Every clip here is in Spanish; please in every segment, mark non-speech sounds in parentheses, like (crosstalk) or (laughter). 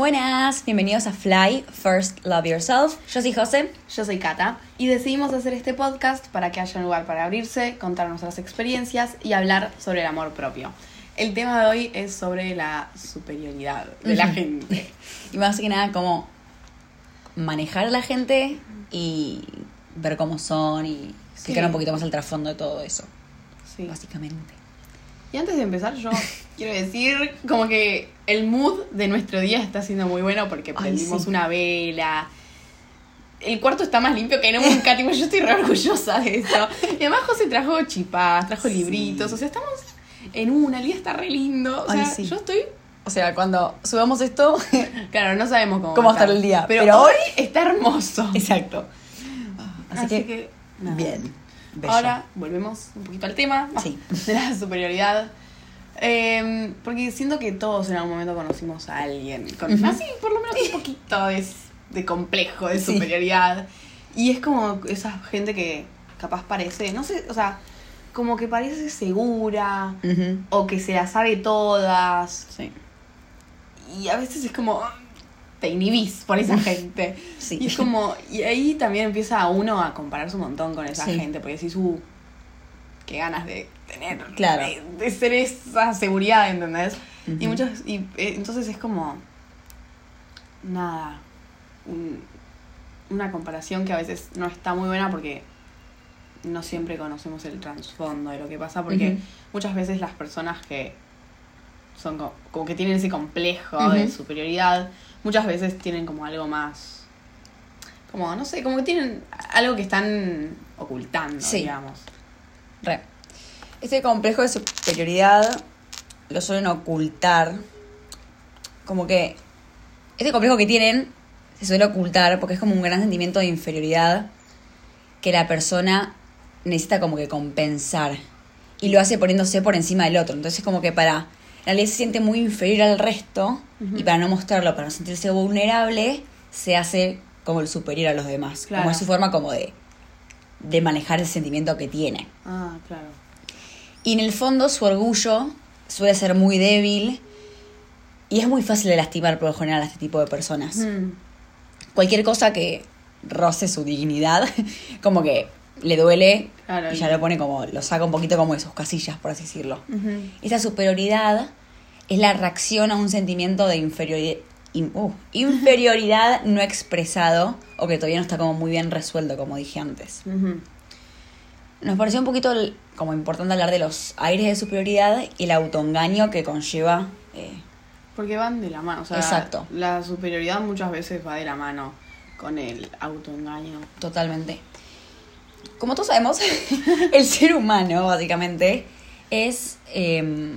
Buenas, bienvenidos a Fly First Love Yourself. Yo soy José. Yo soy Kata y decidimos hacer este podcast para que haya un lugar para abrirse, contar nuestras experiencias y hablar sobre el amor propio. El tema de hoy es sobre la superioridad de la gente. (laughs) Y más que nada, cómo manejar a la gente y ver cómo son y explicar Sí. un poquito más el trasfondo de todo eso, Sí. básicamente. Y antes de empezar, yo (laughs) quiero decir como que el mood de nuestro día está siendo muy bueno porque prendimos sí. una vela. El cuarto está más limpio que nunca, (laughs) tipo, yo estoy re orgullosa de eso. Y además José trajo chipas, trajo Sí. libritos, o sea, estamos en una, el día está re lindo. O Ay, sea, sí. yo estoy O sea, cuando subamos esto, (laughs) Claro, no sabemos cómo, ¿Cómo va a estar el día? Pero, Pero hoy está hermoso. exacto. Así, Así, que, bien. Bello. Ahora volvemos un poquito al tema (laughs) Sí. de la superioridad. Eh, porque siento que todos en algún momento conocimos a alguien con Ujú. así, por lo menos un poquito de, de complejo, de Sí. superioridad. Y es como esa gente que capaz parece, no sé, o sea, como que parece segura o que se la sabe todas. Sí. Y a veces es como te inhibís por esa gente. Sí. Y es como, y ahí también empieza uno a compararse un montón con esa Sí. gente, porque decís, uh, qué ganas de tener, Claro. de, de ser esa seguridad, ¿entendés? Y Ujú. muchos, y eh, entonces es como, nada, un- una comparación que a veces no está muy buena porque no siempre conocemos el trasfondo de lo que pasa, porque muchas veces las personas que son co- como, que tienen ese complejo de superioridad, muchas veces tienen como algo más, como, no sé, como que tienen algo que están ocultando, Sí. digamos. Re. Este complejo de superioridad lo suelen ocultar. Como que este complejo que tienen se suele ocultar porque es como un gran sentimiento de inferioridad que la persona necesita como que compensar. Y lo hace poniéndose por encima del otro. Entonces como que para... En realidad se siente muy inferior al resto y para no mostrarlo, para no sentirse vulnerable, se hace como el superior a los demás. Claro. Como es su forma como de, de manejar el sentimiento que tiene. Ah, claro. Y en el fondo su orgullo suele ser muy débil y es muy fácil de lastimar por lo general a este tipo de personas. Mm, Cualquier cosa que roce su dignidad, (laughs) como que le duele Claro, y ya lo pone como, lo saca un poquito como de sus casillas, por así decirlo. Esa superioridad es la reacción a un sentimiento de inferiori- in- uh, inferioridad (laughs) no expresado o que todavía no está como muy bien resuelto, como dije antes. Nos pareció un poquito el- como importante hablar de los aires de superioridad y el autoengaño que conlleva. eh, Porque van de la mano, o sea, Exacto. la superioridad muchas veces va de la mano con el autoengaño. totalmente. Como todos sabemos, (laughs) el ser humano, básicamente, es eh,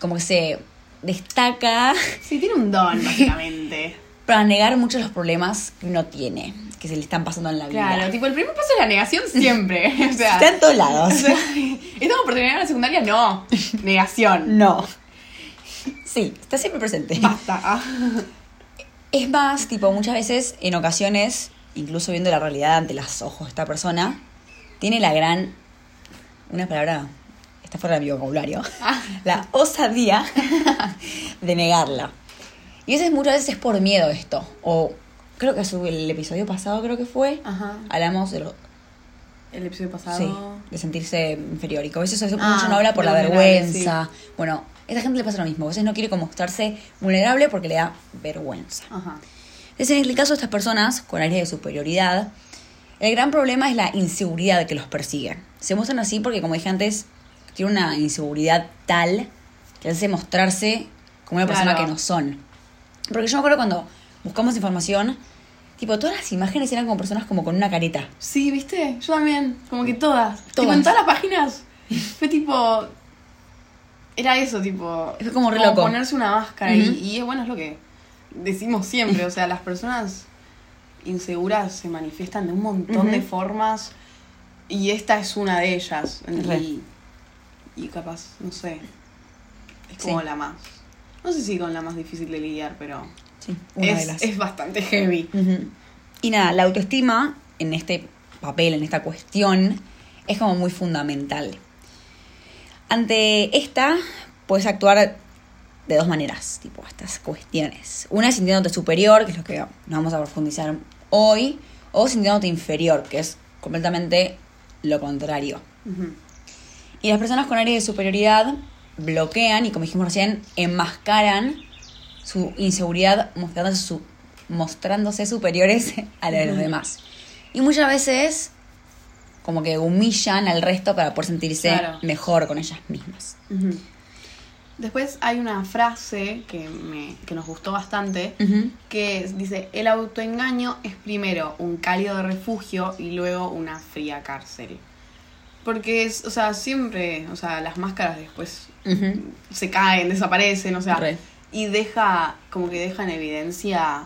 como que se destaca (laughs) Sí, tiene un don, básicamente. para negar muchos los problemas que uno tiene, que se le están pasando en la vida. claro, tipo, el primer paso es la negación siempre. (laughs) o sea, Está en todos lados. o sea, ¿estamos por terminar la secundaria? No. Negación. No. Sí, está siempre presente. Basta. Es más, tipo, muchas veces, en ocasiones, incluso viendo la realidad ante los ojos de esta persona, tiene la gran. Una palabra. Está fuera de mi vocabulario. Ah. (laughs) La osadía de negarla. Y eso es muchas veces es por miedo esto. O creo que el episodio pasado, creo que fue. Ajá. Hablamos de lo. El episodio pasado. Sí, de sentirse inferior. Y que a veces eso Ah, mucho no habla por la vergüenza. Bueno, a esa gente le pasa lo mismo. A veces no quiere como mostrarse vulnerable porque le da vergüenza. Ajá. Entonces, en el caso de estas personas con aires de superioridad, el gran problema es la inseguridad que los persigue. Se muestran así porque, como dije antes, tienen una inseguridad tal que hace mostrarse como una persona Claro. que no son. Porque yo me acuerdo cuando buscamos información, tipo, todas las imágenes eran como personas como con una careta. Sí, ¿viste? Yo también. Como que todas. Tipo, Todas. en todas las páginas. Fue tipo. Era eso, tipo. Fue como re loco. ponerse una máscara. Y, y es bueno, es lo que decimos siempre. O sea, las (laughs) personas inseguras se manifiestan de un montón de formas. Y esta es una de ellas. Y, y capaz, no sé. Es como Sí. la más. No sé si con la más difícil de lidiar, pero. Sí, Es, las. es bastante heavy. Y nada, la autoestima en este papel, en esta cuestión, es como muy fundamental. Ante esta, puedes actuar de dos maneras, tipo, estas cuestiones. Una es sintiéndote superior, que es lo que nos vamos a profundizar hoy, o sintiéndote inferior, que es completamente lo contrario. Y las personas con áreas de superioridad bloquean y, como dijimos recién, enmascaran su inseguridad mostrándose, su- mostrándose superiores (laughs) a la de los demás. Y muchas veces como que humillan al resto para poder sentirse Claro. mejor con ellas mismas. Ujú. Después hay una frase que, me, que nos gustó bastante, que dice, el autoengaño es primero un cálido refugio y luego una fría cárcel. Porque es, o sea, siempre, o sea, las máscaras después se caen, desaparecen, o sea, Re. y deja, como que deja en evidencia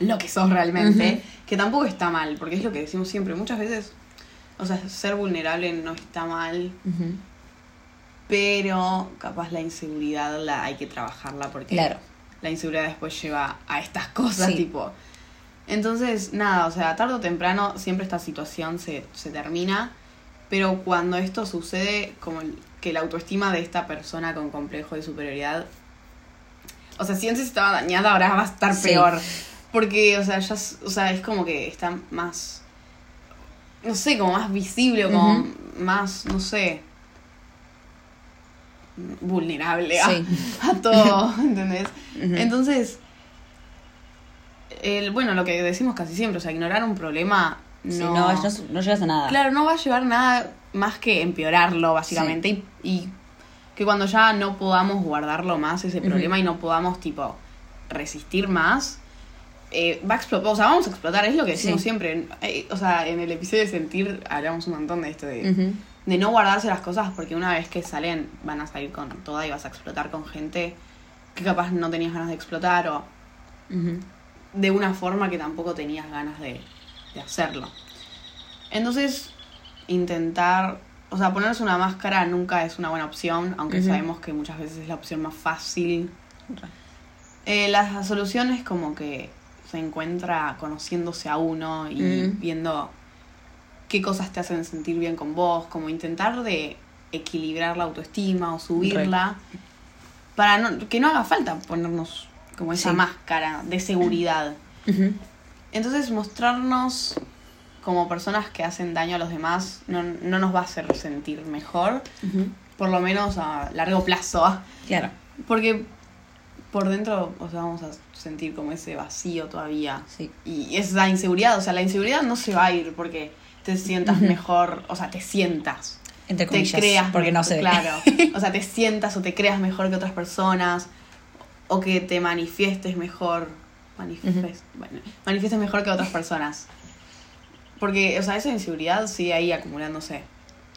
lo que sos realmente, que tampoco está mal, porque es lo que decimos siempre, muchas veces, o sea, ser vulnerable no está mal. Pero capaz la inseguridad la hay que trabajarla porque Claro. la inseguridad después lleva a estas cosas, Sí. tipo. Entonces, nada, o sea, tarde o temprano siempre esta situación se, se termina, pero cuando esto sucede, como el- que la autoestima de esta persona con complejo de superioridad, o sea, si antes estaba dañada, ahora va a estar Sí. peor. Porque, o sea, ya, o sea, es como que está más, no sé, como más visible, como más, no sé, vulnerable a, Sí. (laughs) a todo, (laughs) ¿entendés? Entonces, el, bueno, lo que decimos casi siempre, o sea, ignorar un problema no, Sí, no, no, no llegas a nada. claro, no va a llevar nada más que empeorarlo, básicamente, y, y que cuando ya no podamos guardarlo más ese problema y no podamos, tipo, resistir más, eh, va a explotar, o sea, vamos a explotar, es lo que decimos Sí. siempre, eh, o sea, en el episodio de Sentir hablamos un montón de esto, de. De no guardarse las cosas porque una vez que salen van a salir con toda y vas a explotar con gente que capaz no tenías ganas de explotar o de una forma que tampoco tenías ganas de, de hacerlo. Entonces, intentar, o sea, ponerse una máscara nunca es una buena opción, aunque sabemos que muchas veces es la opción más fácil. Eh, la solución es como que se encuentra conociéndose a uno y viendo qué cosas te hacen sentir bien con vos, como intentar de equilibrar la autoestima o subirla para no, que no haga falta ponernos como esa Sí. máscara de seguridad. Entonces mostrarnos como personas que hacen daño a los demás no, no nos va a hacer sentir mejor, por lo menos a largo plazo. Claro. Porque por dentro, o sea, vamos a sentir como ese vacío todavía. Sí. Y esa inseguridad, o sea, la inseguridad no se va a ir porque te sientas mejor, o sea, te sientas, Entre te comillas. creas, porque no se ve. claro, (laughs) o sea, te sientas o te creas mejor que otras personas, o que te manifiestes mejor, manifiestes, bueno, manifiestes mejor que otras personas. Porque, o sea, esa inseguridad sigue ahí acumulándose.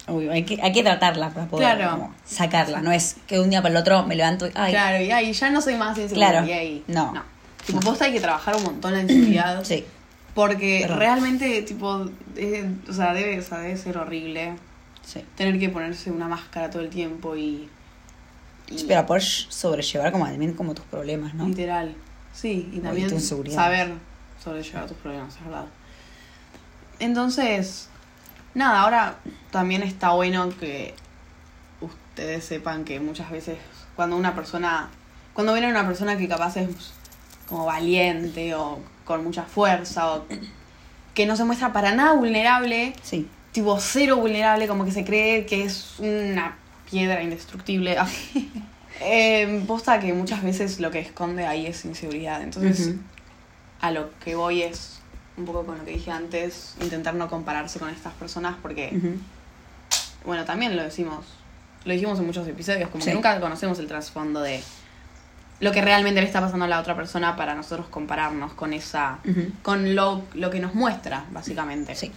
Uy, hay, que, hay que tratarla para poder Claro. como, sacarla. No es que un día para el otro me levanto y. Ay, Claro, y ahí ya no soy más insegura. Claro. Y ahí, No. no. Tipo, posta hay que trabajar un montón la inseguridad. Sí. Porque Perdón. realmente, tipo, o, sea, debe, o sea, debe ser horrible Sí. tener que ponerse una máscara todo el tiempo y. y- Para poder sobrellevar como también como tus problemas, ¿no? Literal. Sí, y también tu saber sobrellevar tus problemas, es verdad. Entonces, nada, ahora también está bueno que ustedes sepan que muchas veces cuando una persona, cuando ven a una persona que capaz es como valiente o con mucha fuerza o que no se muestra para nada vulnerable, Sí. tipo cero vulnerable, como que se cree que es una piedra indestructible. (laughs) Eh, posta que muchas veces lo que esconde ahí es inseguridad. Entonces, a lo que voy es un poco con lo que dije antes, intentar no compararse con estas personas porque, bueno, también lo decimos, lo dijimos en muchos episodios, como Sí. que nunca conocemos el trasfondo de lo que realmente le está pasando a la otra persona para nosotros compararnos con esa, con lo, lo que nos muestra, básicamente. Sí.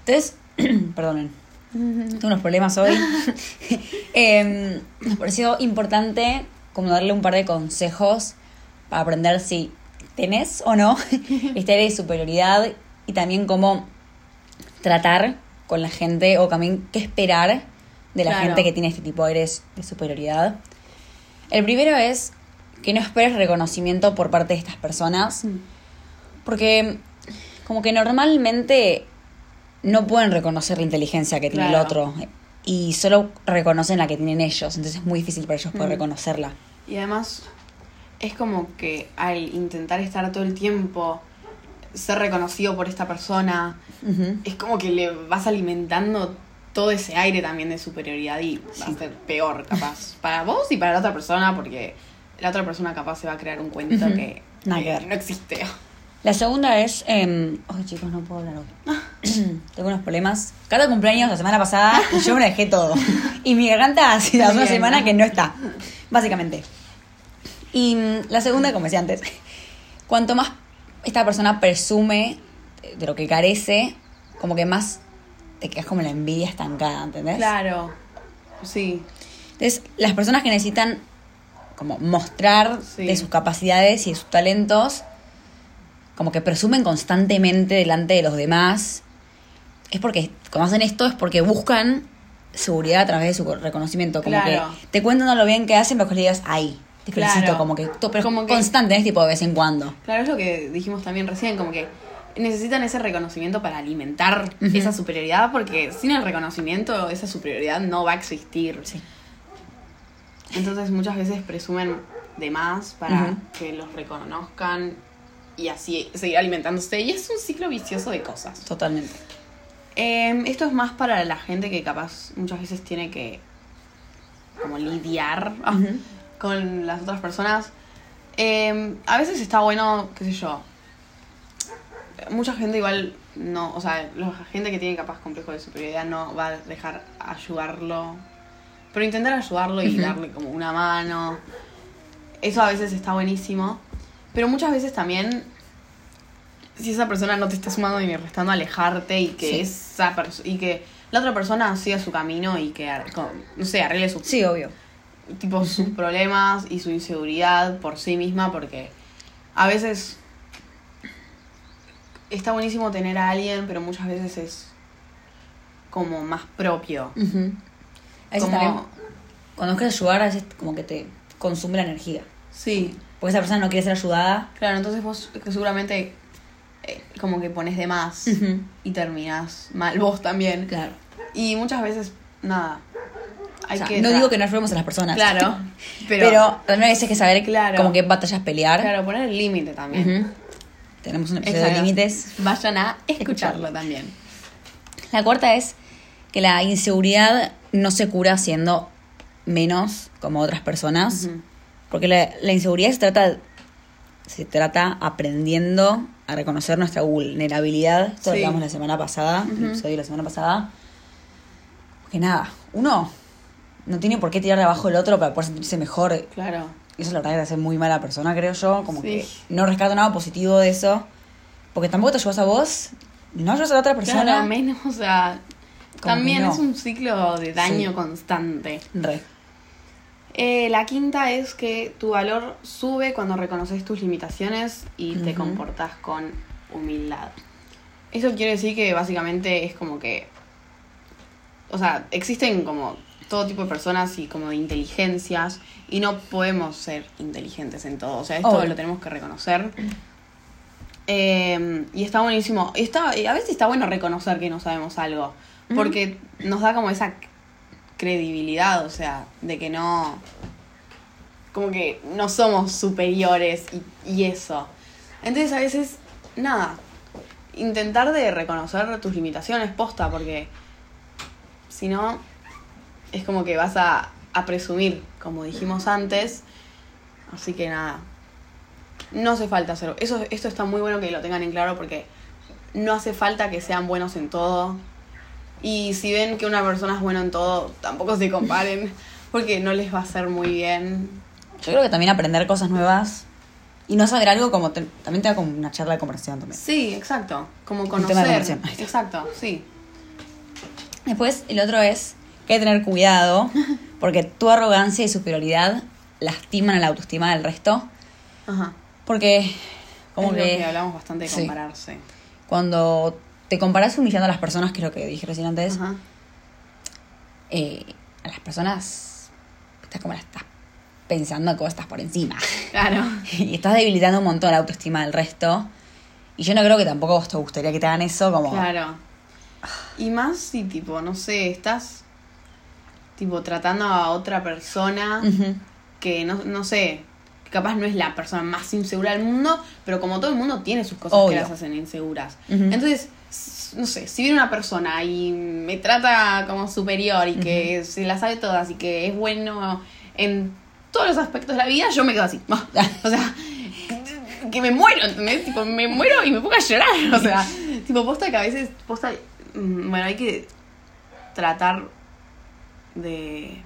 Entonces, (clears throat) perdonen, tengo unos problemas hoy. (laughs) (laughs) Em, nos pareció importante como darle un par de consejos para aprender si tenés o no (laughs) esta área de superioridad y también cómo tratar con la gente o también qué esperar de la Claro. gente que tiene este tipo de aires de superioridad. El primero es que no esperes reconocimiento por parte de estas personas. Porque como que normalmente no pueden reconocer la inteligencia que tiene Claro. el otro y solo reconocen la que tienen ellos, entonces es muy difícil para ellos poder Mm. reconocerla. Y además es como que al intentar estar todo el tiempo, ser reconocido por esta persona, es como que le vas alimentando todo ese aire también de superioridad y va a ser peor capaz para vos y para la otra persona porque la otra persona capaz se va a crear un cuento que Nada que ver. no existe. La segunda es. Eh... Ay, chicos, no puedo hablar hoy. (laughs) Tengo unos problemas. Cada cumpleaños la semana pasada y yo me dejé todo. (laughs) Y mi garganta hace hace una Bien. semana que no está. Básicamente. Y mm, la segunda, como decía antes, cuanto más esta persona presume de lo que carece, como que más te quedas como la envidia estancada, ¿entendés? Claro, sí, Entonces, las personas que necesitan como mostrar Sí. de sus capacidades y de sus talentos, como que presumen constantemente delante de los demás, es porque cuando hacen esto es porque buscan seguridad a través de su reconocimiento, como Claro. que te cuentan lo bien que hacen, pero que le digas, ay, te felicito, Claro. como que, pero Como que- constante, es tipo de vez en cuando. claro es lo que dijimos también recién, como que necesitan ese reconocimiento para alimentar esa superioridad porque sin el reconocimiento esa superioridad no va a existir. Sí. Entonces muchas veces presumen de más para que los reconozcan y así seguir alimentándose. Y es un ciclo vicioso de cosas. Totalmente. Eh, esto es más para la gente que capaz muchas veces tiene que como lidiar con las otras personas. Eh, a veces está bueno, qué sé yo. Mucha gente igual no, o sea, la gente que tiene capaz complejo de superioridad no va a dejar ayudarlo. Pero intentar ayudarlo y darle como una mano. Eso a veces está buenísimo. Pero muchas veces también si esa persona no te está sumando ni restando alejarte y que Sí. esa y que la otra persona siga su camino y que no sé arregle sus Sí, obvio. tipo sus problemas y su inseguridad por sí misma porque a veces está buenísimo tener a alguien pero muchas veces es como más propio. A veces Como- también, cuando quieres ayudar, a veces como que te consume la energía. sí Porque esa persona no quiere ser ayudada. claro entonces vos que seguramente eh, como que pones de más y terminas mal vos también Claro. y muchas veces nada hay O sea, que no digo que no ayudemos a las personas. claro (laughs) Pero, pero, también a veces hay que saber Claro. como qué batallas pelear. claro poner el límite también. Tenemos un episodio de límites. vayan a escucharlo Escucharlo. también La cuarta es que la inseguridad no se cura siendo menos como otras personas. Porque la, la inseguridad se trata, se trata aprendiendo a reconocer nuestra vulnerabilidad. Esto lo Sí. hablamos la semana pasada, el episodio de la semana pasada. Porque nada, uno no tiene por qué tirar de abajo el otro para poder sentirse mejor. claro Eso la verdad que te hace muy mala persona, creo yo. Como Sí. que no rescato nada positivo de eso. Porque tampoco te ayudas a vos, no ayudas a la otra persona. Claro, menos, o sea, Como también no. es un ciclo de daño Sí. constante. Re. Eh, la quinta es que tu valor sube cuando reconoces tus limitaciones y te comportas con humildad. Eso quiere decir que básicamente es como que, o sea, existen como todo tipo de personas y como de inteligencias y no podemos ser inteligentes en todo. O sea, esto lo tenemos que reconocer. Eh, y está buenísimo. Está, a veces está bueno reconocer que no sabemos algo. Porque nos da como esa credibilidad, o sea, de que no. Como que no somos superiores y, y eso. Entonces a veces, nada. Intentar de reconocer tus limitaciones posta, porque si no, es como que vas a, a presumir, como dijimos antes. Así que nada. No hace falta hacerlo. Eso, esto está muy bueno que lo tengan en claro porque no hace falta que sean buenos en todo. Y si ven que una persona es buena en todo, tampoco se comparen porque no les va a hacer muy bien. Yo creo que también aprender cosas nuevas y no saber algo como te- también te da como una charla de conversación también. Sí, exacto. Como Un tema de conocer. conversación. Exacto, sí. Después, el otro es que hay que tener cuidado (laughs) porque tu arrogancia y superioridad lastiman a la autoestima del resto. Ajá. Porque, como es lo que, que hablamos bastante de Sí. compararse. cuando te comparas humillando a las personas, que es lo que dije recién antes, Ajá. eh, a las personas estás como la estás pensando que vos estás por encima. Claro. (laughs) y estás debilitando un montón la autoestima del resto. Y yo no creo que tampoco a vos te gustaría que te hagan eso, como. Claro. Y más si, tipo, no sé, estás, tipo, tratando a otra persona que no, no sé, que capaz no es la persona más insegura del mundo, pero como todo el mundo tiene sus cosas Obvio. que las hacen inseguras. Entonces, no sé, si viene una persona y me trata como superior y que se la sabe todas y que es bueno en todos los aspectos de la vida, yo me quedo así. (laughs) o sea, que me muero, ¿entendés? Tipo, me muero y me pongo a llorar. O sea, tipo, posta que a veces, posta, mm, bueno, hay que tratar de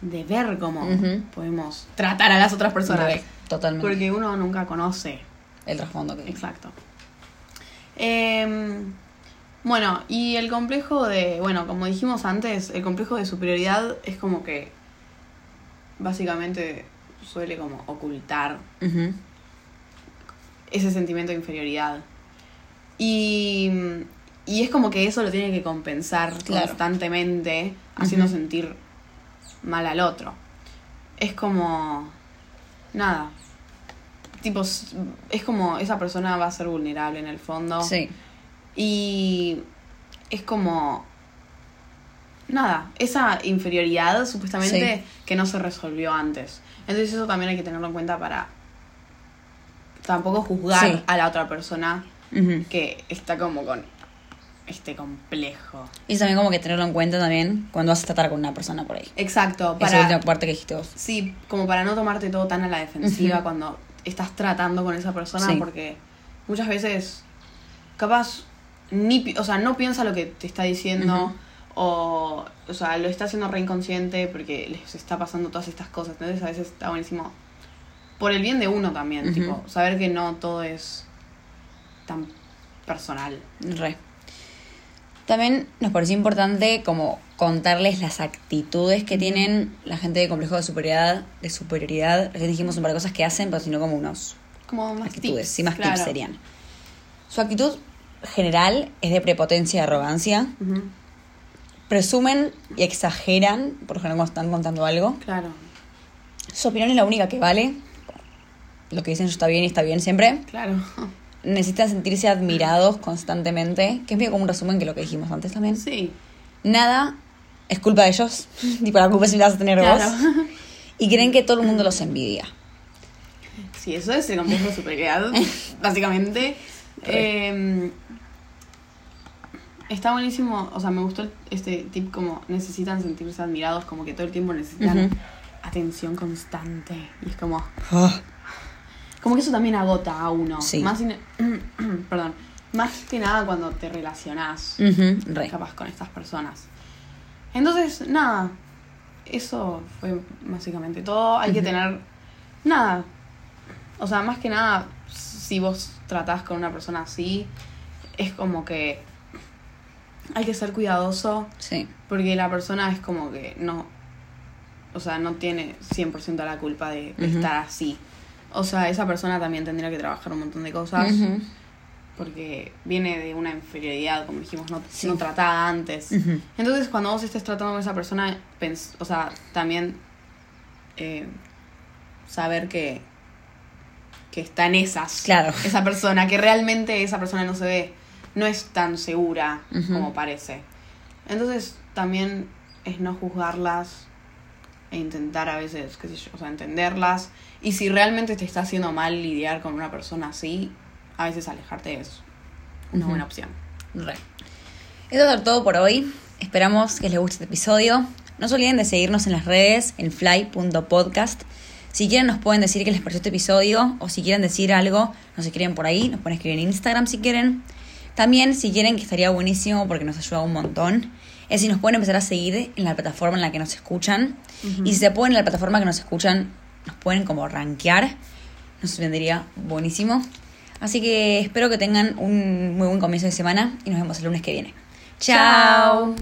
de ver cómo podemos tratar a las otras personas. Totalmente. Porque uno nunca conoce. El trasfondo que Exacto. Em, bueno, y el complejo de, bueno, como dijimos antes, el complejo de superioridad es como que básicamente suele como ocultar ese sentimiento de inferioridad. Y, y es como que eso lo tiene que compensar Claro. constantemente, haciendo sentir mal al otro. Es como. Nada. Tipo, es como esa persona va a ser vulnerable en el fondo. Sí. Y es como. Nada, esa inferioridad supuestamente Sí. que no se resolvió antes. Entonces eso también hay que tenerlo en cuenta para tampoco juzgar Sí. a la otra persona que está como con este complejo. Y también como que tenerlo en cuenta también cuando vas a tratar con una persona por ahí. Exacto, Esa última para, parte que dijiste vos. sí, como para no tomarte todo tan a la defensiva cuando estás tratando con esa persona, Sí. porque muchas veces capaz ni, o sea, no piensa lo que te está diciendo o, o sea, lo está haciendo re inconsciente porque les está pasando todas estas cosas. Entonces a veces está buenísimo por el bien de uno también, tipo, saber que no todo es tan personal. Re. También nos pareció importante como contarles las actitudes que tienen la gente de complejo de superioridad, de superioridad. Recién dijimos un par de cosas que hacen, pero sino como unos Como más actitudes, tips, sí, más claro. tips serían. Su actitud general es de prepotencia y arrogancia. Presumen y exageran, por ejemplo, cuando están contando algo. Claro, Su opinión es la única que vale. Lo que dicen está bien y está bien siempre. claro. (laughs) Necesitan sentirse admirados constantemente, que es medio como un resumen que lo que dijimos antes también. Sí, Nada es culpa de ellos, (laughs) tipo la culpa si la vas a tener Claro. vos. Y creen que todo el mundo los envidia. Sí, eso es el complejo de superioridad, (laughs) básicamente. Eh, está buenísimo, o sea, me gustó este tip como necesitan sentirse admirados, como que todo el tiempo necesitan atención constante. Y es como, Ah, como que eso también agota a uno. Sí. Más (clears throat) perdón, más que nada cuando te relacionás capaz con estas personas. Entonces, nada, eso fue básicamente todo. Hay que tener, nada, o sea, más que nada, si vos tratás con una persona así, es como que hay que ser cuidadoso Sí, porque la persona es como que no, o sea, no tiene 100% la culpa de, estar así. O sea, esa persona también tendría que trabajar un montón de cosas porque viene de una inferioridad, como dijimos, no, Sí. no tratada antes. Entonces, cuando vos estés tratando con esa persona, pens- o sea, también eh, saber que, que está en esas. Claro. Esa persona, que realmente esa persona no se ve, no es tan segura como parece. Entonces, también es no juzgarlas e intentar a veces, qué sé yo, o sea, entenderlas. Y si realmente te está haciendo mal lidiar con una persona así, a veces alejarte es una buena opción. Re. Eso es todo por hoy. Esperamos que les guste este episodio. No se olviden de seguirnos en las redes, en fly.podcast. Si quieren nos pueden decir qué les pareció este episodio o si quieren decir algo, nos escriben por ahí, nos pueden escribir en Instagram si quieren. También si quieren, que estaría buenísimo porque nos ayuda un montón, es si nos pueden empezar a seguir en la plataforma en la que nos escuchan. Y si se pueden en la plataforma que nos escuchan, nos pueden como rankear. Nos vendría buenísimo. Así que espero que tengan un muy buen comienzo de semana y nos vemos el lunes que viene. Chao.